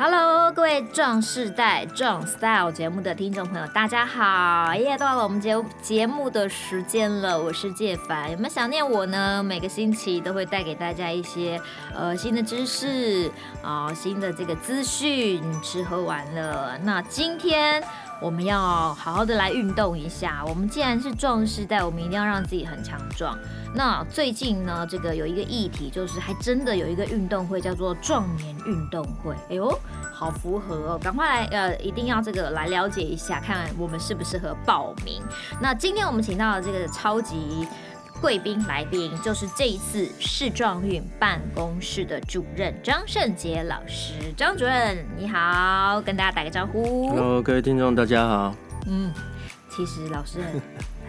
Hello，各位壮世代壮 Style 节目的听众朋友，大家好！又到了我们节节目的时间了，我是介凡，有没有想念我呢？每个星期都会带给大家一些呃新的知识啊、新的这个资讯，吃喝玩乐。那今天。我们要好好的来运动一下。我们既然是壮士代，我们一定要让自己很强壮。那最近呢，这个有一个议题，就是还真的有一个运动会叫做壮年运动会。哎呦，好符合哦！赶快来，呃，一定要这个来了解一下，看我们适不适合报名。那今天我们请到的这个超级。贵宾来宾就是这一次市状运办公室的主任张胜杰老师，张主任你好，跟大家打个招呼。Hello，各位听众大家好。嗯，其实老师很。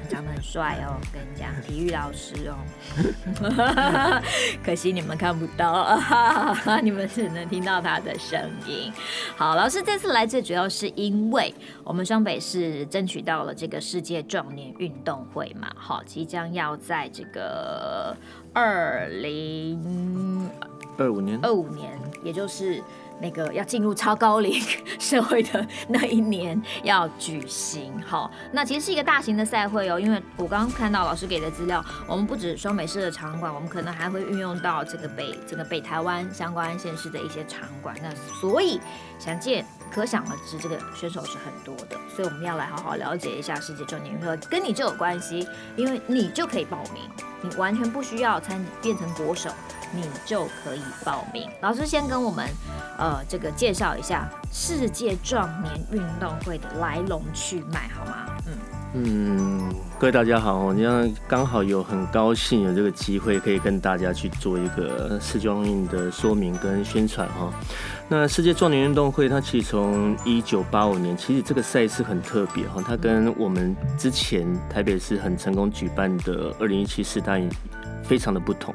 长得很帅哦，跟你讲，体育老师哦，可惜你们看不到，你们只能听到他的声音。好，老师这次来最主要是因为我们双北市争取到了这个世界壮年运动会嘛，好，即将要在这个二零二五年，二五年，也就是。那个要进入超高龄 社会的那一年要举行，好，那其实是一个大型的赛会哦。因为我刚刚看到老师给的资料，我们不止双北市的场馆，我们可能还会运用到这个北这个北台湾相关县市的一些场馆。那所以想见可想而知，这个选手是很多的。所以我们要来好好了解一下世界壮年会，跟你就有关系，因为你就可以报名，你完全不需要参变成国手。你就可以报名。老师先跟我们，呃，这个介绍一下世界壮年运动会的来龙去脉，好吗？嗯嗯，各位大家好，我今刚好有很高兴有这个机会可以跟大家去做一个世壮运的说明跟宣传哈。那世界壮年运动会它其实从一九八五年，其实这个赛事很特别哈，它跟我们之前台北市很成功举办的二零一七世大运。非常的不同，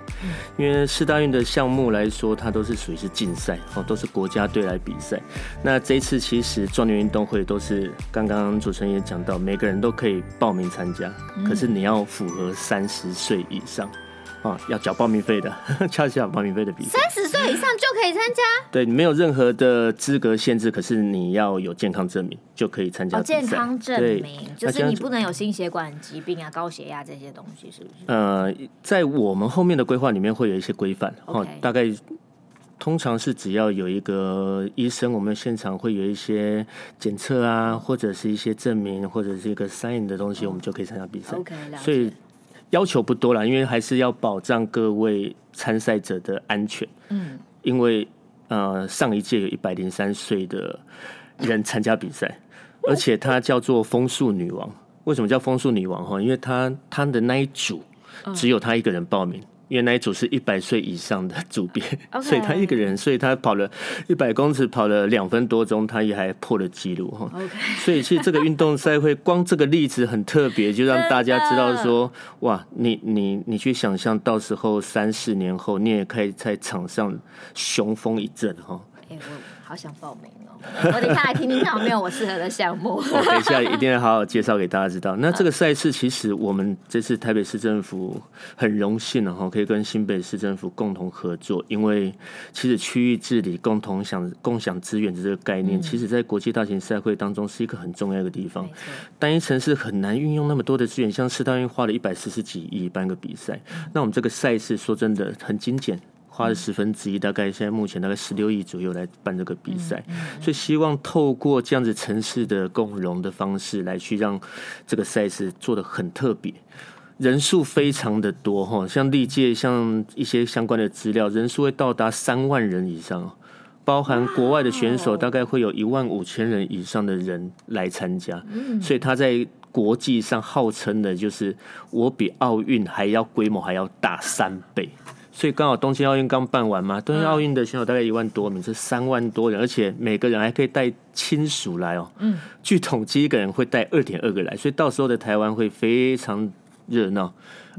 因为世大运的项目来说，它都是属于是竞赛哦，都是国家队来比赛。那这一次其实壮年运动会都是刚刚主持人也讲到，每个人都可以报名参加，可是你要符合三十岁以上。啊，要缴报名费的，交缴报名费的比赛。三十岁以上就可以参加？对，你没有任何的资格限制，可是你要有健康证明就可以参加。哦，健康证明就是你不能有心血管疾病啊、高血压这些东西，是不是？呃，在我们后面的规划里面会有一些规范，哦.大概通常是只要有一个医生，我们现场会有一些检测啊，或者是一些证明，或者是一个 sign 的东西，我们就可以参加比赛。OK。所以。要求不多了，因为还是要保障各位参赛者的安全。嗯，因为呃，上一届有一百零三岁的人参加比赛，而且她叫做风速女王。为什么叫风速女王？哈，因为她她的那一组只有她一个人报名。因为那一组是一百岁以上的组别，Okay. 所以他一个人，所以他跑了一百公尺，跑了两分多钟，他也还破了纪录哈。所以其实这个运动赛会，光这个例子很特别，就让大家知道说，哇，你你你去想象，到时候三四年后，你也可以在场上雄风一阵哈。好想报名哦。我等下来听听看有没有我适合的项目。我 等一下一定要好好介绍给大家知道。那这个赛事其实我们这次台北市政府很荣幸哈，可以跟新北市政府共同合作。因为其实区域治理、共同享共享资源的这个概念，其实在国际大型赛会当中是一个很重要的地方。单一城市很难运用那么多的资源，像世大运花了一百四十几亿办个比赛，那我们这个赛事说真的很精简。花了十分之一，大概现在目前大概十六亿左右来办这个比赛，所以希望透过这样子城市的共融的方式来去让这个赛事做的很特别，人数非常的多哈，像历届像一些相关的资料，人数会到达三万人以上，包含国外的选手大概会有一万五千人以上的人来参加，所以他在国际上号称的就是我比奥运还要规模还要大三倍。所以刚好东京奥运刚办完嘛，东京奥运的选手大概一万多名，是三万多人，而且每个人还可以带亲属来哦。嗯，据统计，一个人会带二点二个来，所以到时候的台湾会非常热闹，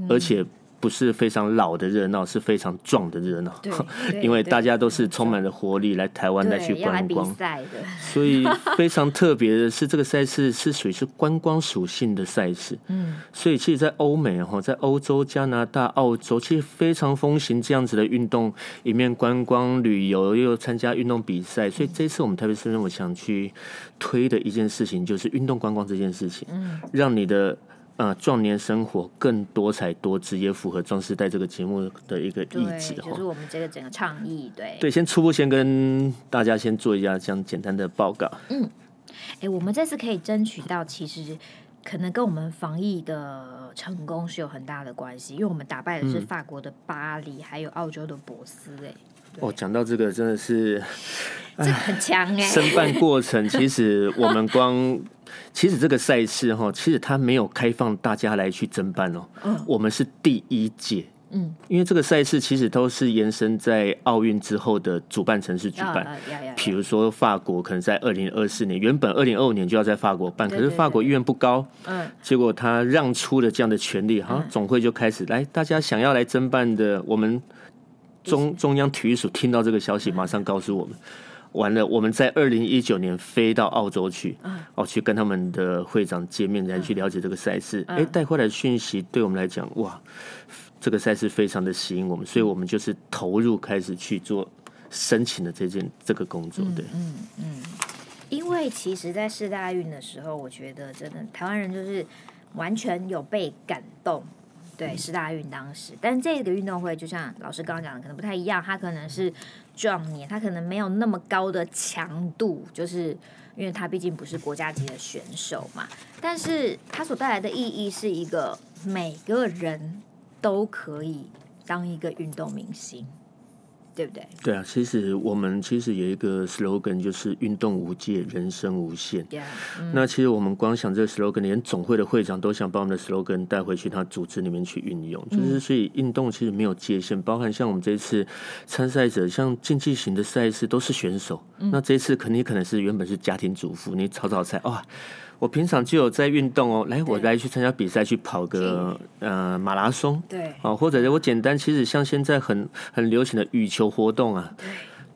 而且。不是非常老的热闹，是非常壮的热闹。对，因为大家都是充满了活力来台湾来去观光。所以非常特别的是，这个赛事是属于是观光属性的赛事。嗯，所以其实，在欧美哈，在欧洲、加拿大、澳洲，其实非常风行这样子的运动，一面观光旅游，又参加运动比赛。所以这次我们特别是认为想去推的一件事情，就是运动观光这件事情，嗯，让你的。呃，壮年生活更多彩多姿，也符合壮世代这个节目的一个意志。就是我们这个整个倡议，对。对，先初步先跟大家先做一下这样简单的报告。嗯，哎、欸，我们这次可以争取到，其实可能跟我们防疫的成功是有很大的关系，因为我们打败的是法国的巴黎，嗯、还有澳洲的博斯。哎，哦，讲到这个真的是，这很强哎。申办过程其实我们光。其实这个赛事哈，其实它没有开放大家来去争办哦。嗯，我们是第一届。嗯，因为这个赛事其实都是延伸在奥运之后的主办城市举办。比如说法国可能在二零二四年，原本二零二五年就要在法国办，可是法国意愿不高。嗯，结果他让出了这样的权利，哈，总会就开始来，大家想要来争办的，我们中中央体育署听到这个消息，马上告诉我们。完了，我们在二零一九年飞到澳洲去，哦，去跟他们的会长见面，来去了解这个赛事。哎，带回来的讯息对我们来讲，哇，这个赛事非常的吸引我们，所以我们就是投入开始去做申请的这件这个工作。对，嗯嗯，因为其实，在世大运的时候，我觉得真的台湾人就是完全有被感动。对，十大运当时，但这个运动会就像老师刚刚讲的，可能不太一样，它可能是。壮年，它可能没有那么高的强度，就是因为它毕竟不是国家级的选手嘛。但是它所带来的意义是一个每个人都可以当一个运动明星。对不对？对啊，其实我们其实有一个 slogan，就是运动无界，人生无限。Yeah, 嗯、那其实我们光想这个 slogan，连总会的会长都想把我们的 slogan 带回去他组织里面去运用。就是所以运动其实没有界限，包含像我们这次参赛者，像竞技型的赛事都是选手。嗯、那这一次肯定可能是原本是家庭主妇，你炒炒菜哇。我平常就有在运动哦，来，我来去参加比赛，去跑个呃马拉松，对，哦，或者我简单，其实像现在很很流行的羽球活动啊。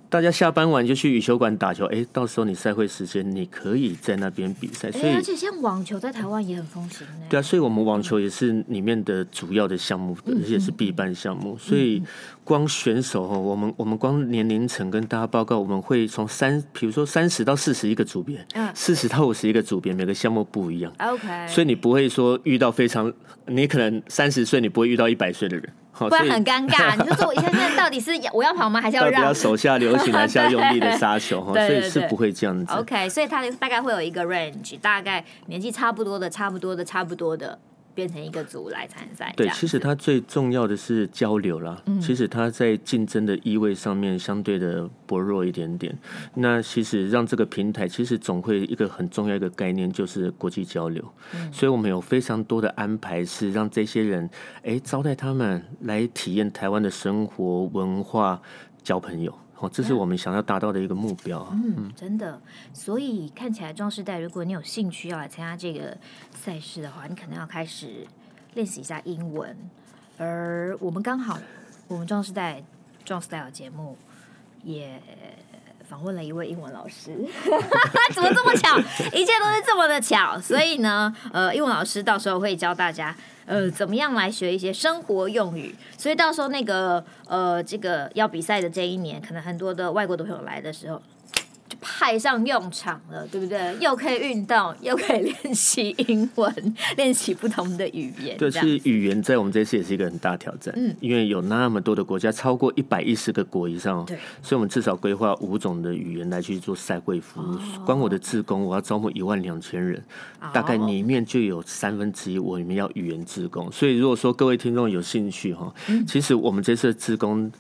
大家下班晚就去羽球馆打球，哎，到时候你赛会时间，你可以在那边比赛。所以而且像网球在台湾也很风行。对啊，所以我们网球也是里面的主要的项目，而且是必办项目。所以光选手哦，我们我们光年龄层跟大家报告，我们会从三，比如说三十到四十一个组别，四十到五十一个组别，每个项目不一样。OK，所以你不会说遇到非常，你可能三十岁你不会遇到一百岁的人。不然很尴尬，你就说我现在到底是我要跑吗，还是要让？要手下留情，还是要 用力的杀球？哈，所以是不会这样子。OK，所以他大概会有一个 range，大概年纪差不多的、差不多的、差不多的。变成一个组来参赛。对，其实它最重要的是交流啦。嗯、其实它在竞争的意味上面相对的薄弱一点点。那其实让这个平台，其实总会一个很重要一个概念就是国际交流。嗯、所以我们有非常多的安排，是让这些人哎招待他们来体验台湾的生活文化，交朋友。哦，这是我们想要达到的一个目标。嗯，嗯，真的。所以看起来壮士代，如果你有兴趣要来参加这个赛事的话，你可能要开始练习一下英文。而我们刚好，我们壮士代壮 style 节目也访问了一位英文老师。怎么这么巧？一切都是这么的巧。所以呢，呃，英文老师到时候会教大家。呃，怎么样来学一些生活用语？所以到时候那个呃，这个要比赛的这一年，可能很多的外国的朋友来的时候。派上用场了，对不对？又可以运动，又可以练习英文，练习不同的语言。对，其实语言在我们这次也是一个很大挑战。嗯，因为有那么多的国家，超过一百一十个国以上。对，所以我们至少规划五种的语言来去做赛会服务。哦、光我的志工，我要招募一万两千人，哦、大概里面就有三分之一我里面要语言志工。所以如果说各位听众有兴趣哈，嗯、其实我们这次的志工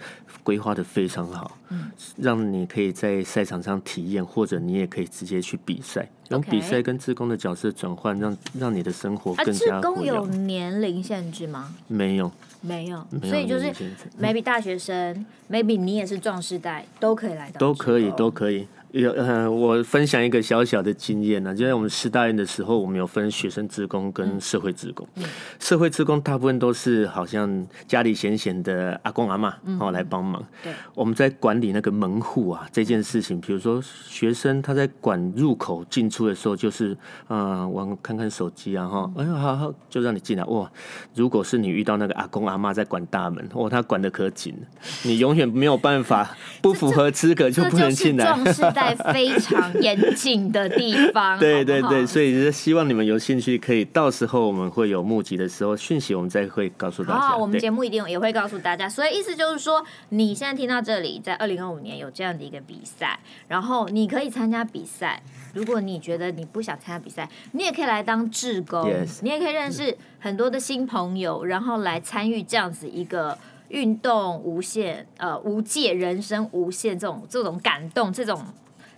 规划的非常好，嗯，让你可以在赛场上体验。或者你也可以直接去比赛，用比赛跟志工的角色转换，让让你的生活更加。啊，志工有年龄限制吗？没有，没有，所以就是 maybe 大学生，maybe 你也是壮士代，都可以来到。都可以，都可以。有呃，我分享一个小小的经验呢，就在我们师大院的时候，我们有分学生职工跟社会职工。嗯、社会职工大部分都是好像家里闲闲的阿公阿妈哦来帮忙。对，我们在管理那个门户啊这件事情，比如说学生他在管入口进出的时候，就是嗯，我看看手机啊哈，哎呀好好就让你进来哇。如果是你遇到那个阿公阿妈在管大门，哦，他管的可紧，你永远没有办法不符合资格就不能进来。在非常严谨的地方，对对对，所以是希望你们有兴趣，可以到时候我们会有募集的时候讯息，我们再会告诉大家。好，我们节目一定也会告诉大家。所以意思就是说，你现在听到这里，在二零二五年有这样的一个比赛，然后你可以参加比赛。如果你觉得你不想参加比赛，你也可以来当志工，Yes. 你也可以认识很多的新朋友，然后来参与这样子一个。运动无限，呃，无界人生无限，这种这种感动，这种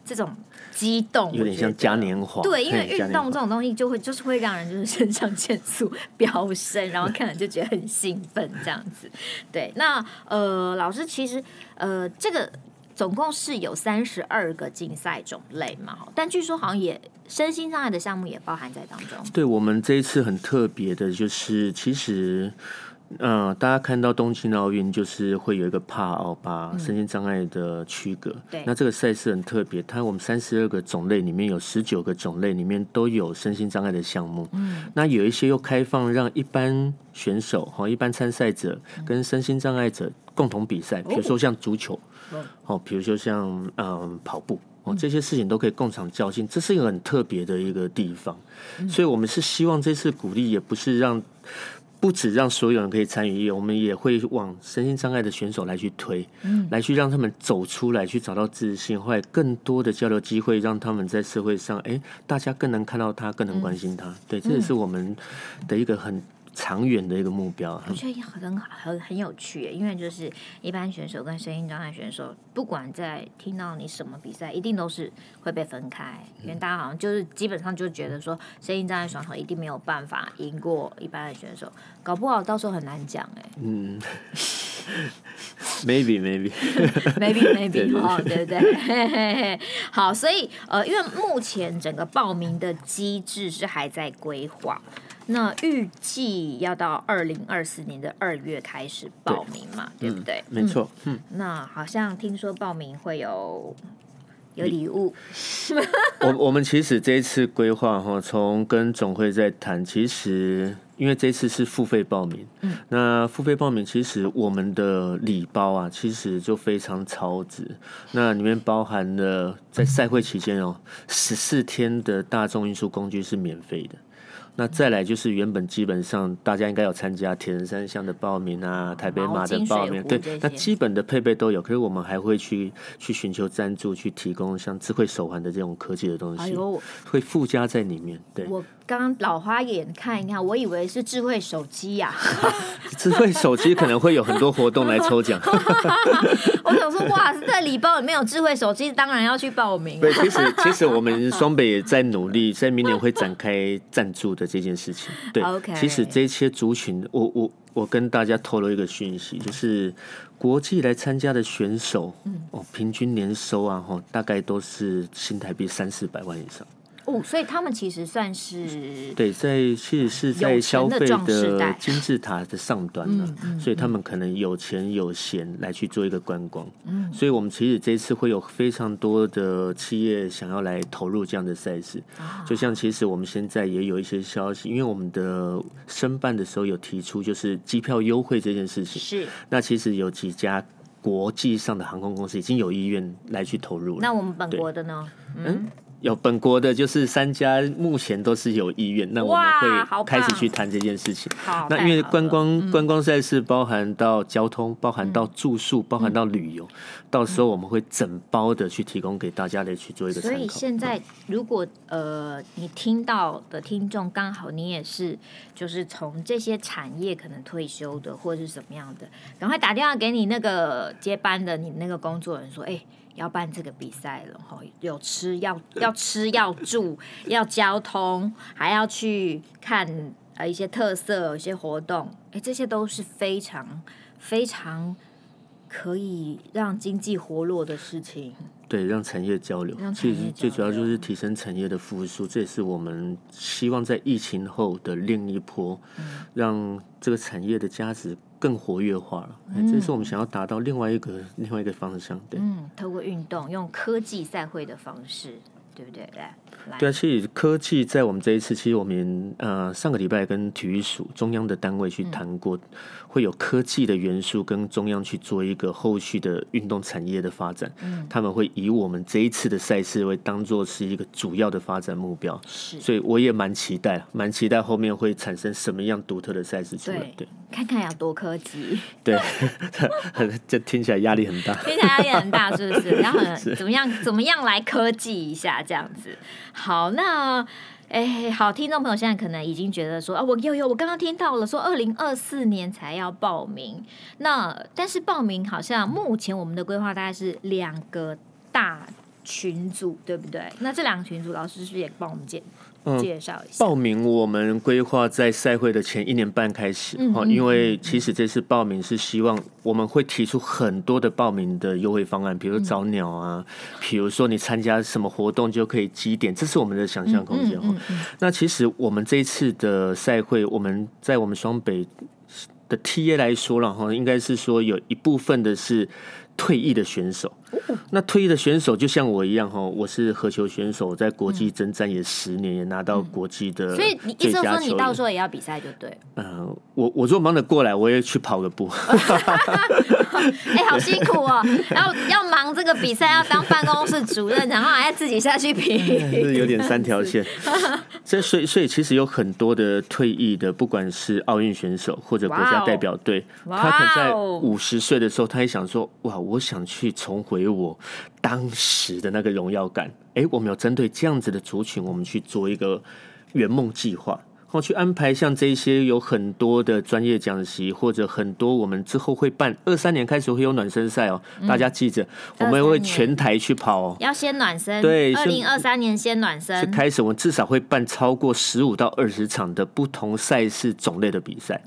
这种激动，有点像嘉年华。对，因为运动这种东西就会就是会让人就是肾上腺素飙升，然后看了就觉得很兴奋，这样子。对，那呃，老师其实呃，这个总共是有三十二个竞赛种类嘛，但据说好像也身心障碍的项目也包含在当中。对，我们这一次很特别的就是其实。嗯，大家看到东京奥运就是会有一个帕奥巴身心障碍的区隔。对，那这个赛事很特别，它我们三十二个种类里面有十九个种类里面都有身心障碍的项目。嗯，那有一些又开放让一般选手和一般参赛者跟身心障碍者共同比赛，比如说像足球，哦，比如说像嗯跑步，哦，这些事情都可以共场较劲，这是一个很特别的一个地方。所以我们是希望这次鼓励，也不是让。不止让所有人可以参与，我们也会往身心障碍的选手来去推，嗯，来去让他们走出来，去找到自信，或者更多的交流机会，让他们在社会上，哎，大家更能看到他，更能关心他。嗯、对，这也是我们的一个很。长远的一个目标，我觉得很好，很很有趣，因为就是一般选手跟声音障碍选手，不管在听到你什么比赛，一定都是会被分开，因为大家好像就是基本上就觉得说，声音障碍选手一定没有办法赢过一般的选手，搞不好到时候很难讲哎。嗯，maybe maybe maybe maybe 哦，对对对，好，所以呃，因为目前整个报名的机制是还在规划。那预计要到二零二四年的二月开始报名嘛，对，对不对？嗯、没错。嗯，那好像听说报名会有有礼物。我 我们其实这一次规划哈，从跟总会在谈，其实因为这次是付费报名，嗯，那付费报名其实我们的礼包啊，其实就非常超值。那里面包含了在赛会期间哦，十四天的大众运输工具是免费的。那再来就是原本基本上大家应该有参加铁人三项的报名啊，台北马的报名，对，那基本的配备都有。可是我们还会去去寻求赞助，去提供像智慧手环的这种科技的东西，哎，会附加在里面。对，我刚刚老花眼看一看，我以为是智慧手机呀、啊。智慧手机可能会有很多活动来抽奖。我想说，哇，在礼包里面有智慧手机，当然要去报名。对，其实其实我们双北也在努力，在明年会展开赞助的。的这件事情，对，Okay. 其实这些族群，我我我跟大家透露一个讯息，就是国际来参加的选手，嗯，哦，平均年收啊，哈，大概都是新台币三四百万以上。哦，所以他们其实算是对，在其实是在消费的金字塔的上端了，嗯嗯、所以他们可能有钱有闲来去做一个观光。嗯，所以我们其实这次会有非常多的企业想要来投入这样的赛事。啊、就像其实我们现在也有一些消息，因为我们的申办的时候有提出就是机票优惠这件事情。是，那其实有几家国际上的航空公司已经有意愿来去投入了。那我们本国的呢？对嗯。有本国的，就是三家，目前都是有意愿。那我们会开始去谈这件事情。那因为观光观光赛事包含到交通，包含到住宿，包含到旅游，到时候我们会整包的去提供给大家来去做一个参考。所以现在，如果呃你听到的听众刚好你也是，就是从这些产业可能退休的，或者是什么样的，赶快打电话给你那个接班的你那个工作人说，哎。要办这个比赛了哈，有吃要要吃要住 要交通，还要去看呃一些特色、一些活动，哎，这些都是非常非常可以让经济活络的事情。对，让产业交流，其实最主要就是提升产业的复苏，这也是我们希望在疫情后的另一波，嗯、让这个产业的价值更活跃化了。嗯、这是我们想要达到另外一个另外一个方向。对，嗯，透过运动，用科技赛会的方式。对不对？来，对啊，其实科技在我们这一次，其实我们呃上个礼拜跟体育署中央的单位去谈过，嗯、会有科技的元素跟中央去做一个后续的运动产业的发展。嗯，他们会以我们这一次的赛事为当做是一个主要的发展目标。是，所以我也蛮期待，蛮期待后面会产生什么样独特的赛事出来。对，对看看有多科技。对，这听起来压力很大。听起来压力很大，是不是？然后怎么样？怎么样来科技一下？这样子，好，那哎，好，听众朋友现在可能已经觉得说啊，我有有，我刚刚听到了，说二零二四年才要报名，那但是报名好像目前我们的规划大概是两个大群组，对不对？那这两个群组，老师是不是也帮我们介介绍一下？报名我们规划在赛会的前一年半开始，哈，因为其实这次报名是希望我们会提出很多的报名的优惠方案，比如找鸟啊，比如说你参加什么活动就可以积点，这是我们的想象空间哈。那其实我们这一次的赛会，我们在我们双北的 TA 来说了哈，应该是说有一部分的是。退役的选手，那退役的选手就像我一样哈，我是合球选手，在国际征战也十年，也拿到国际的。所以你意思说你到时候也要比赛就对。嗯，我我如果忙得过来，我也去跑个步。哎，好辛苦哦，然后要忙这个比赛，要当办公室主任，然后还要自己下去比，是有点三条线。所以所以所以其实有很多的退役的，不管是奥运选手或者国家代表队，他可能在五十岁的时候，他也想说，哇。我想去重回给我当时的那个荣耀感。哎，我们有针对这样子的族群，我们去做一个圆梦计划。我去安排像这些有很多的专业讲习，或者很多我们之后会办二三年开始会有暖身赛哦，大家记着，我们会全台去跑哦，要先暖身。对，二零二三年先暖身。是开始，我们至少会办超过十五到二十场的不同赛事种类的比赛。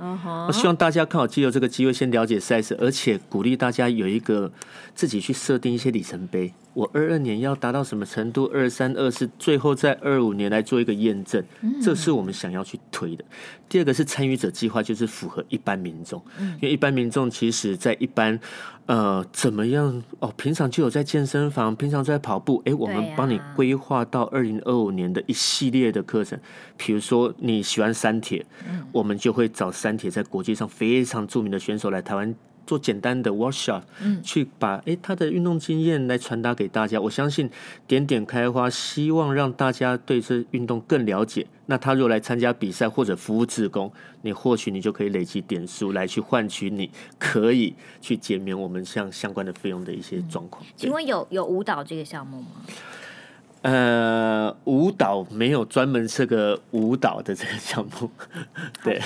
我希望大家看好借由这个机会先了解赛事，而且鼓励大家有一个自己去设定一些里程碑。我二二年要达到什么程度？二三、二四，最后在二五年来做一个验证，这是我们想要去推的。第二个是参与者计划，就是符合一般民众，因为一般民众其实在一般呃怎么样哦，平常就有在健身房，平常在跑步，哎，我们帮你规划到二零二五年的一系列的课程，比如说你喜欢三铁，我们就会找三铁在国际上非常著名的选手来台湾。做简单的 workshop，嗯，去把诶他的运动经验来传达给大家。我相信点点开花，希望让大家对这运动更了解。那他如果来参加比赛或者服务志工，你或许你就可以累积点数来去换取你可以去减免我们像相关的费用的一些状况。请问有有舞蹈这个项目吗？呃，舞蹈没有专门这个舞蹈的这个项目，对。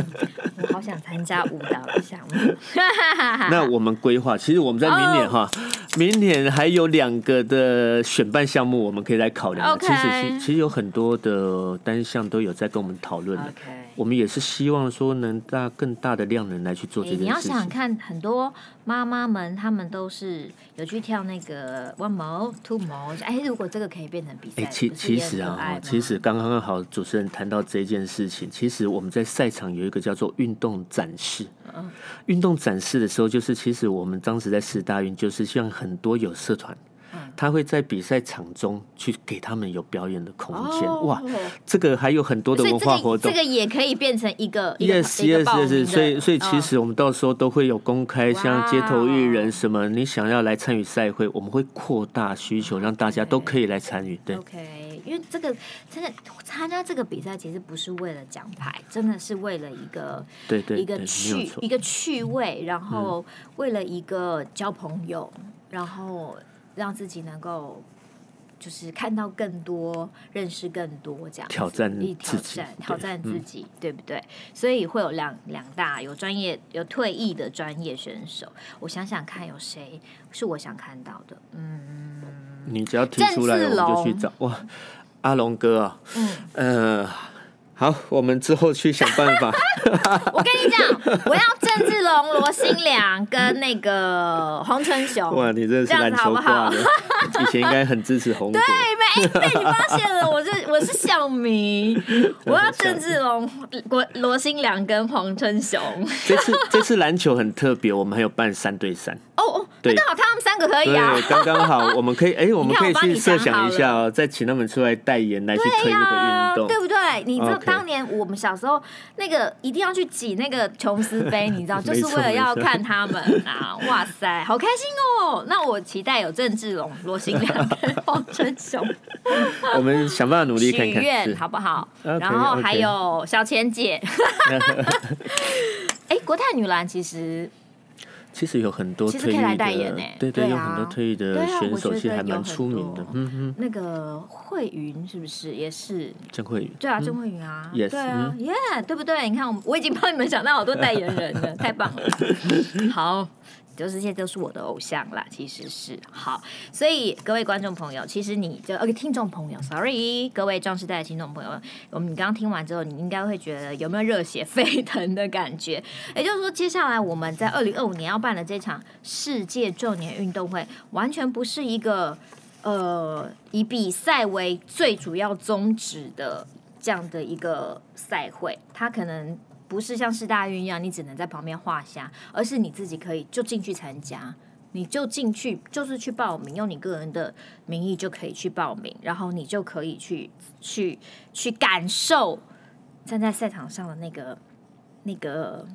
我好想参加舞蹈的项目。那我们规划，其实我们在明年哈，oh. 明年还有两个的选办项目，我们可以来考量。其实，其实有很多的单项都有在跟我们讨论的。Okay. 我们也是希望说能大更大的量能来去做这件事情。你要想想看，很多妈妈们她们都是有去跳那个 one more two more。哎，如果这个可以变成比赛，哎，其其实啊，其实刚刚好主持人谈到这件事情，其实我们在赛场有一个叫做运动展示。嗯，运动展示的时候，就是其实我们当时在四大运，就是像很多有社团。他会在比赛场中去给他们有表演的空间，哦、哇，这个还有很多的文化活动，这个也可以变成一个 yes yes yes，所以所以其实我们到时候都会有公开，像街头艺人什么，你想要来参与赛会，我们会扩大需求，让大家都可以来参与。对，OK，因为这个真的参加这个比赛其实不是为了奖牌，真的是为了一个对对一个趣一个趣味，然后为了一个交朋友，然后。让自己能够就是看到更多，认识更多，这样挑战一挑战挑战自己，对不对？所以会有两两大有专业有退役的专业选手。我想想看，有谁是我想看到的？嗯，你只要提出来，我们就去找。哇，阿龙哥啊，嗯呃，好，我们之后去想办法。我跟你讲，我要郑志龙、罗新良跟那个黄春雄。哇，你真的是篮球挂的，以前应该很支持红。对，没 被你发现了，我是我是小迷。我要郑志龙、罗罗新良跟黄春雄。这次这次篮球很特别，我们还有办三对三。哦哦，那刚好他们三个可以啊，刚刚好，我们可以哎，我们可以去设想一下哦，再请他们出来代言来去推这个运动，对不对？你知道当年我们小时候那个一定要去挤那个琼斯杯，你知道，就是为了要看他们啊！哇塞，好开心哦！那我期待有郑志龙、罗新良跟 黄春雄。我们想办法努力 看看，许愿好不好？然后还有小钱姐。哎，国泰女篮其实。其实有很多退役的，对对，有很多退役的选手，其实还蛮出名的。嗯嗯，那个慧云是不是也是？郑慧云。对啊，郑慧云啊。Yes。对啊，耶，对不对？你看，我我已经帮你们想到好多代言人了，太棒了。好。就是这些都是我的偶像啦，其实是好，所以各位观众朋友，其实你就呃听众朋友，sorry，各位壮士代的听众朋友，我们刚刚听完之后，你应该会觉得有没有热血沸腾的感觉？也就是说，接下来我们在二零二五年要办的这场世界壮年运动会，完全不是一个呃以比赛为最主要宗旨的这样的一个赛会，它可能。不是像四大运一样，你只能在旁边画下，而是你自己可以就进去参加，你就进去就是去报名，用你个人的名义就可以去报名，然后你就可以去去去感受站在赛场上的那个那个。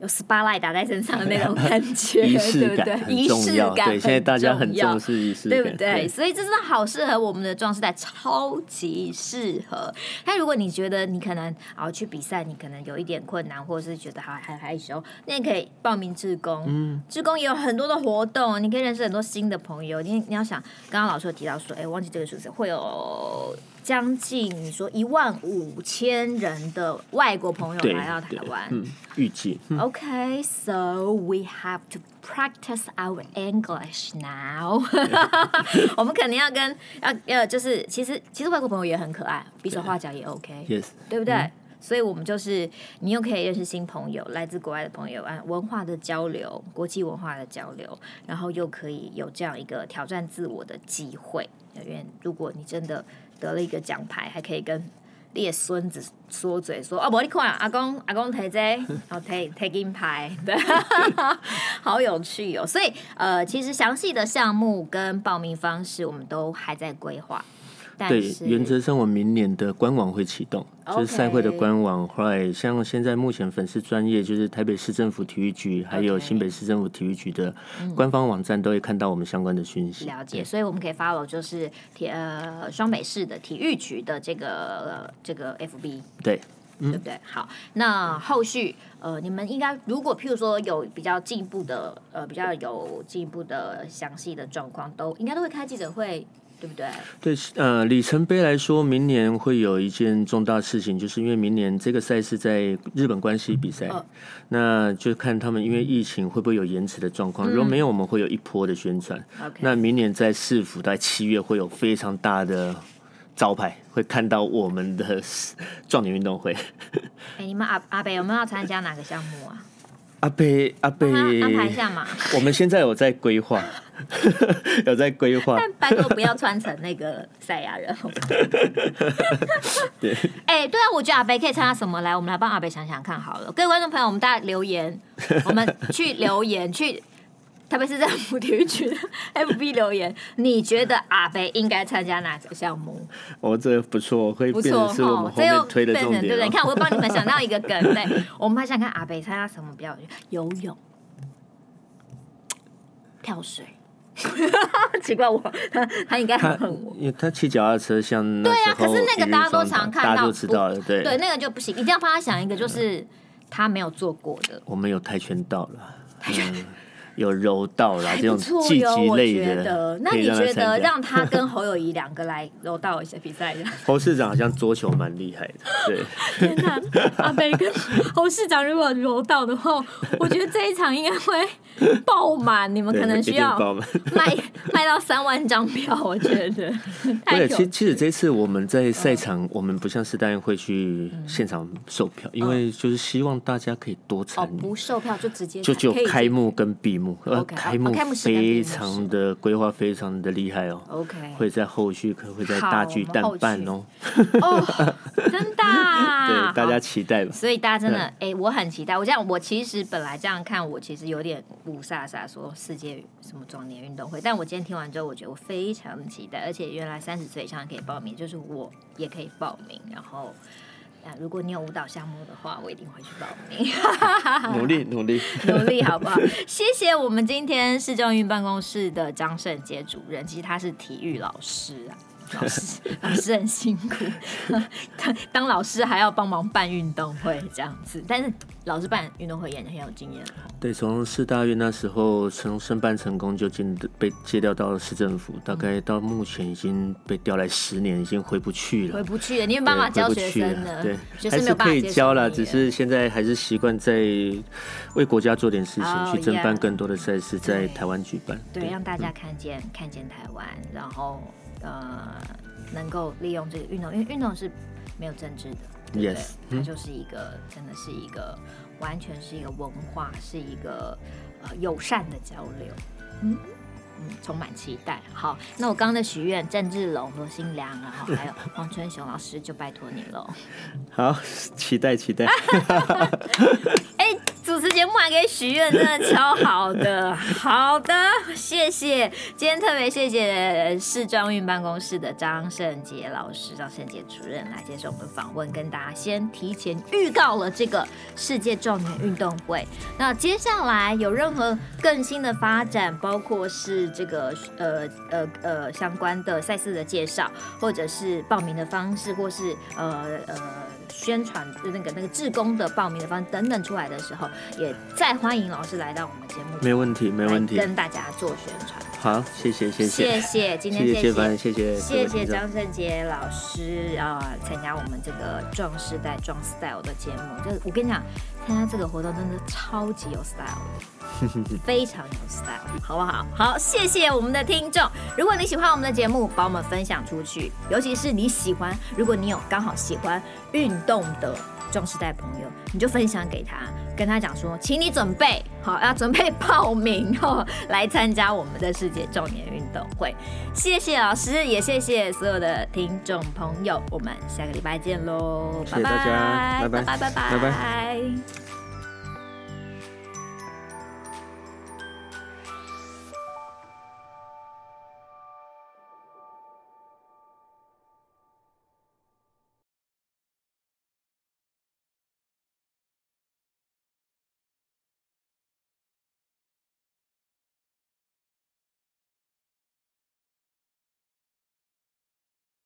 有 spotlight 打在身上的那种感觉，仪式感对不对？仪式感对，现在大家很重视仪式感，对不对？所以这真的好适合我们的壮士代，超级适合。但如果你觉得你可能啊去比赛，你可能有一点困难，或者是觉得还还害羞，那你可以报名志工。嗯，志工也有很多的活动，你可以认识很多新的朋友。你你要想，刚刚老师有提到说，哎，忘记这个数字，会有。将近你说一万五千人的外国朋友来到台湾，嗯，预计。嗯、OK，so we have to practice our English now。我们肯定要跟要要就是，其实其实外国朋友也很可爱，比手画脚也 OK，对对不对？嗯、所以我们就是你又可以认识新朋友，来自国外的朋友啊，文化的交流，国际文化的交流，然后又可以有这样一个挑战自我的机会。因为如果你真的得了一个奖牌，还可以跟列孙子说嘴说哦，不，你看阿公阿公提这，然后提提金牌，对，好有趣哦。所以呃，其实详细的项目跟报名方式，我们都还在规划。对，原则上我明年的官网会启动.就是赛会的官网。后来像现在目前粉丝专业，就是台北市政府体育局，还有新北市政府体育局的官方网站，都会看到我们相关的讯息。嗯、了解，所以我们可以 follow 就是体呃双北市的体育局的这个、呃、这个 FB，对，嗯、对不对？好，那后续呃，你们应该如果譬如说有比较进一步的呃，比较有进一步的详细的状况，都应该都会开记者会。对不对？对，呃，里程碑来说，明年会有一件重大事情，就是因为明年这个赛事在日本关西比赛，嗯、那就看他们因为疫情会不会有延迟的状况。嗯、如果没有，我们会有一波的宣传。嗯、那明年在市府在七月会有非常大的招牌，会看到我们的 壮年运动会。哎，你们阿阿北有没有要参加哪个项目啊？阿贝阿贝，安排一下嘛。我们现在有在规划。有在规划，但拜托不要穿成那个赛亚人。对，哎，对啊，我觉得阿贝可以参加什么？来，我们来帮阿贝想想看好了。各位观众朋友，我们大家留言，我们去留言，去特别是在母体育区的 FB 留言，你觉得阿北应该参加哪个项目？哦，这个不错，会变成是我们后面推的重点，对不对？你看，我帮你们想到一个梗，对，我们还想看阿北参加什么比较游泳、跳水。奇怪我，我他他应该很恨我，因为他骑脚踏车像对啊，可是那个大家都常看到，大家都知道了，对对，那个就不行，一定要帮他想一个，就是他没有做过的。我们有跆拳道了，跆拳，有柔道啦这种竞技类的。那你觉得让他跟侯友谊两个来柔道一些比赛的？侯市长好像桌球蛮厉害的，对。天哪，阿北跟侯市长如果柔道的话，我觉得这一场应该会爆满，你们可能需要 卖 卖到三万张票，我觉得。对，其实其实这次我们在赛场，我们不像是大家会去现场售票，因为就是希望大家可以多参与。不售票就直接就就开幕跟闭幕。呃，开幕非常的规划，非常的厉害哦。OK，会在后续可能会在大巨蛋办哦。哦，真的？对，大家期待吧。所以大家真的，哎，我很期待。我这样，我其实本来这样看，我其实有点雾煞煞说世界什么壮年运动会，但我今天听完之后，我觉得我非常的期待。而且原来三十岁以上可以报名，就是我也可以报名。然后。啊，如果你有舞蹈项目的话，我一定会去报名。努力 努力努力，好不好？谢谢我们今天市政运办公室的张胜杰主任，其实他是体育老师啊。老师，老师很辛苦，当 当老师还要帮忙办运动会这样子，但是老师办运动会也很有经验。对，从市大运那时候从申办成功，就进被借调到了市政府，大概到目前已经被调来十年，已经回不去了。回不去了，你有办法教学生了，对，还是可以教了，只是现在还是习惯在为国家做点事情，oh, 去争办更多的赛事在台湾举办，对，对，让大家看见、嗯、看见台湾，然后。呃，能够利用这个运动，因为运动是没有政治的，对不对？Yes. 它就是一个，真的是一个，完全是一个文化，是一个呃友善的交流。嗯嗯，充满期待。好，那我刚刚的许愿，郑志龙、罗新良，然后 还有黄春雄老师，就拜托你了。好，期待期待。哎。主持节目还可以许愿，真的超好的。好的，谢谢。今天特别谢谢市政运办公室的张胜杰老师、张胜杰主任来接受我们访问，跟大家先提前预告了这个世界壮年运动会。那接下来有任何更新的发展，包括是这个呃呃呃相关的赛事的介绍，或者是报名的方式，或是呃呃。宣传的那个那个志工的报名的方式等等出来的时候，也再欢迎老师来到我们节目。没问题，没问题，跟大家做宣传。好，谢谢，谢谢，谢谢，今天谢谢，谢谢，谢谢张胜杰老师啊，参加我们这个壮世代壮 style 的节目。就是我跟你讲，参加这个活动真的超级有 style 的，非常有 style，好不好？好，谢谢我们的听众。如果你喜欢我们的节目，把我们分享出去，尤其是你喜欢，如果你有刚好喜欢运动的。壮世代朋友，你就分享给他，跟他讲说，请你准备好，要准备报名哦，来参加我们的世界重点运动会。谢谢老师，也谢谢所有的听众朋友，我们下个礼拜见喽，谢谢大家，拜拜，拜拜，拜拜。拜拜。